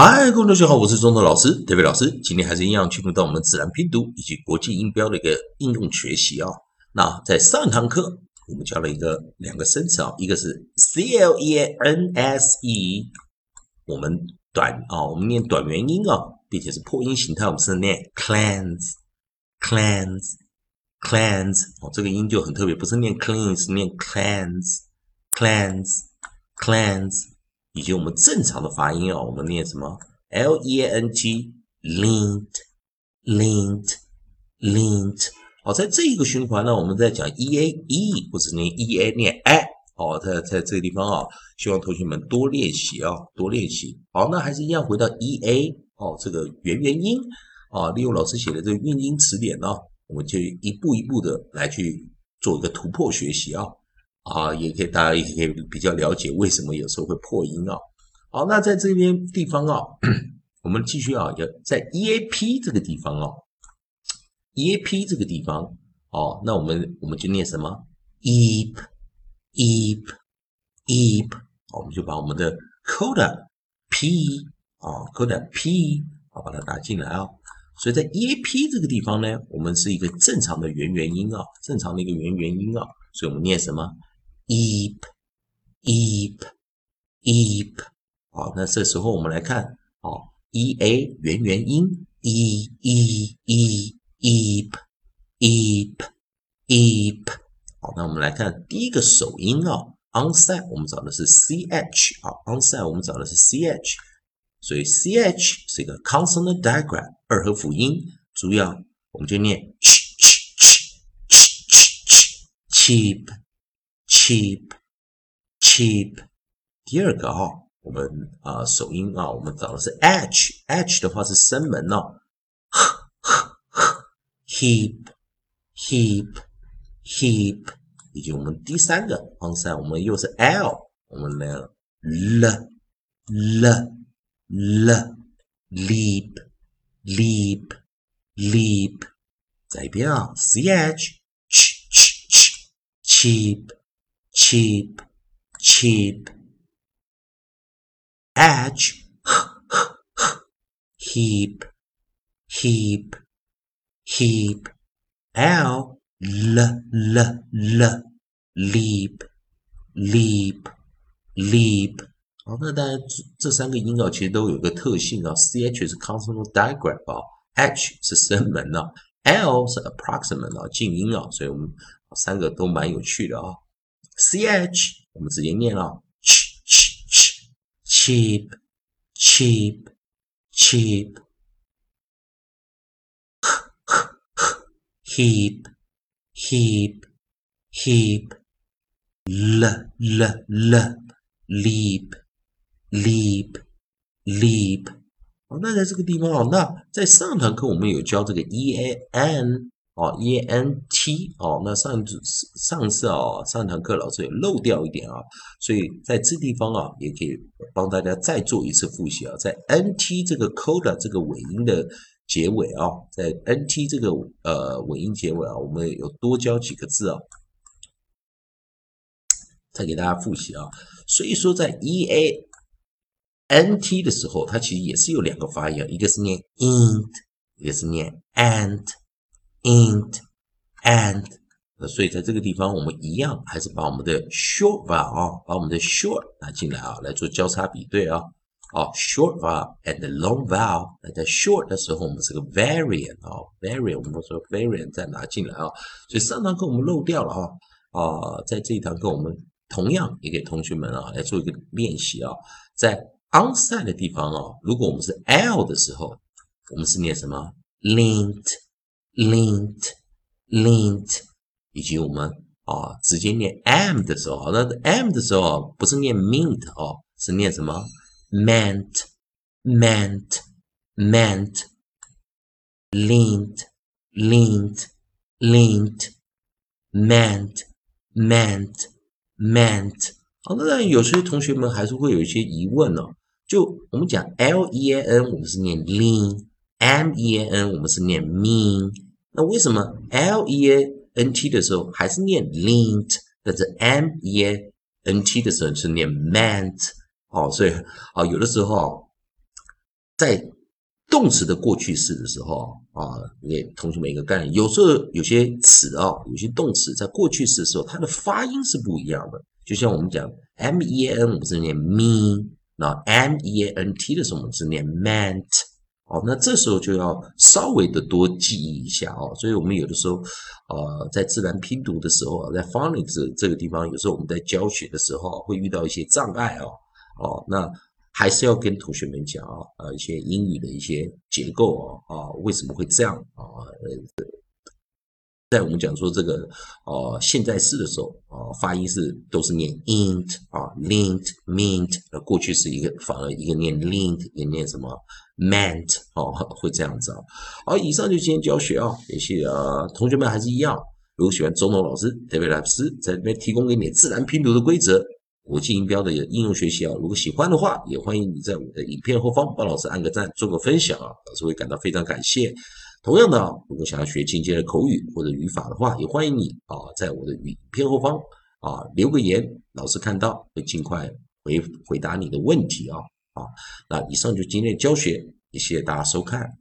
嗨，各位同学好，我是中头老师德伟老师。今天还是一样进入到我们自然拼读以及国际音标的一个应用学习啊。那在上堂课，我们教了一个两个生词啊，一个是 c l e a n s e，我们短啊，我们念短元音啊，并且是破音形态，我们是念 cleans，cleans，cleans，哦，这个音就很特别，不是念 cleans，是念 cleans，cleans，cleans。以及我们正常的发音啊，我们念什么？L E A N T，lint，lint，lint。好，在这一个循环呢，我们在讲 E A E，或者念 E A 念 A。好，在在这个地方啊，希望同学们多练习啊，多练习。好，那还是一样回到 E A 哦，这个元元音啊，利用老师写的这个韵音词典呢，我们就一步一步的来去做一个突破学习啊。啊，也可以，大家也可以比较了解为什么有时候会破音啊。好，那在这边地方啊，我们继续啊，要在 e a p 这个地方哦 e a p 这个地方哦，那我们我们就念什么？eep，eep，eep，我们就把我们的 coda p 啊，coda p 啊，把它打进来啊。所以在 e a p 这个地方呢，我们是一个正常的元元音啊，正常的一个元元音啊，所以我们念什么？eep eep eep 好，那这时候我们来看，好，e a 元元音，e e e eep eep eep 好，那我们来看第一个首音啊，onset 我们找的是 ch 啊，onset 我们找的是 ch，所以 ch 是一个 consonant diagram 二合辅音，主要我们就念 ch ch ch ch ch cheap。cheap cheap，第二个哈，我们啊首音啊，我们找的是 h h 的话是声门哦，heap heap heap，以及我们第三个方向，我们又是 l，我们来 l l l leap leap leap，再一遍啊，ch ch ch cheap cheap, cheap. Edge, heap, heap, heap. L, l, l, l, leap, leap, leap。好，那当然这这三个音啊，其实都有个特性啊。C H 是 consonant digraph 啊，H 是声门啊，L 是 approximate 啊，静音啊，所以我们三个都蛮有趣的啊。 Ch 我们直接念了，ch ch ch cheap cheap cheap heap heap heap l l l leap leap leap 好，那在这个地方哦，那在上堂课我们有教这个 e a n 哦，e n t 哦，那上一次上次啊，上堂课老师有漏掉一点啊，所以在这地方啊，也可以帮大家再做一次复习啊，在 n t 这个 coda 这个尾音的结尾啊，在 n t 这个呃尾音结尾啊，我们有多教几个字啊，再给大家复习啊，所以说在 e a n t 的时候，它其实也是有两个发音，一个是念 int，一个是念 ant。Int and，那所以在这个地方我们一样还是把我们的 short vowel 啊，把我们的 short 拿进来啊，来做交叉比对啊。哦，short vowel and long vowel，那在 short 的时候我们是个 variant 啊，variant 我们说 variant 再拿进来啊。所以上堂课我们漏掉了啊啊，在这一堂课我们同样也给同学们啊来做一个练习啊，在 onside 的地方啊，如果我们是 l 的时候，我们是念什么？lint。Lint lint，以及我们啊直接念 m 的时候，那 m 的时候不是念 mint 哦，是念什么 meant meant meant lint lint lint meant meant meant。好，那有些同学们还是会有一些疑问哦。就我们讲 l e a n，我们是念 lean；m e a n，我们是念 mean。那为什么 l e a n t 的时候还是念 lint，但是 m e a n t 的时候是念 meant？哦，所以啊，有的时候在动词的过去式的时候啊，给同学们一个概念，有时候有些词啊，有些动词在过去式的时候，它的发音是不一样的。就像我们讲 m e a n，我们是念 mean，那 m e a n t 的时候，我们是念 meant。哦，那这时候就要稍微的多记忆一下哦。所以我们有的时候，呃，在自然拼读的时候，在 phonics 这个地方，有时候我们在教学的时候会遇到一些障碍哦。哦，那。还是要跟同学们讲啊，呃，一些英语的一些结构啊，啊，为什么会这样啊？呃，在我们讲说这个呃现在式的时候啊，发音是都是念 int 啊，lint mint，那过去是一个反而一个念 lint，也念什么 meant 哦，会这样子啊。好，以上就今天教学啊，也谢啊，同学们还是一样，如果喜欢周董老师、特别老师在这边提供给你自然拼读的规则。国际音标的应用学习啊，如果喜欢的话，也欢迎你在我的影片后方帮老师按个赞，做个分享啊，老师会感到非常感谢。同样的啊，如果想要学进阶的口语或者语法的话，也欢迎你啊，在我的语片后方啊留个言，老师看到会尽快回回答你的问题啊啊。那以上就今天的教学，也谢谢大家收看。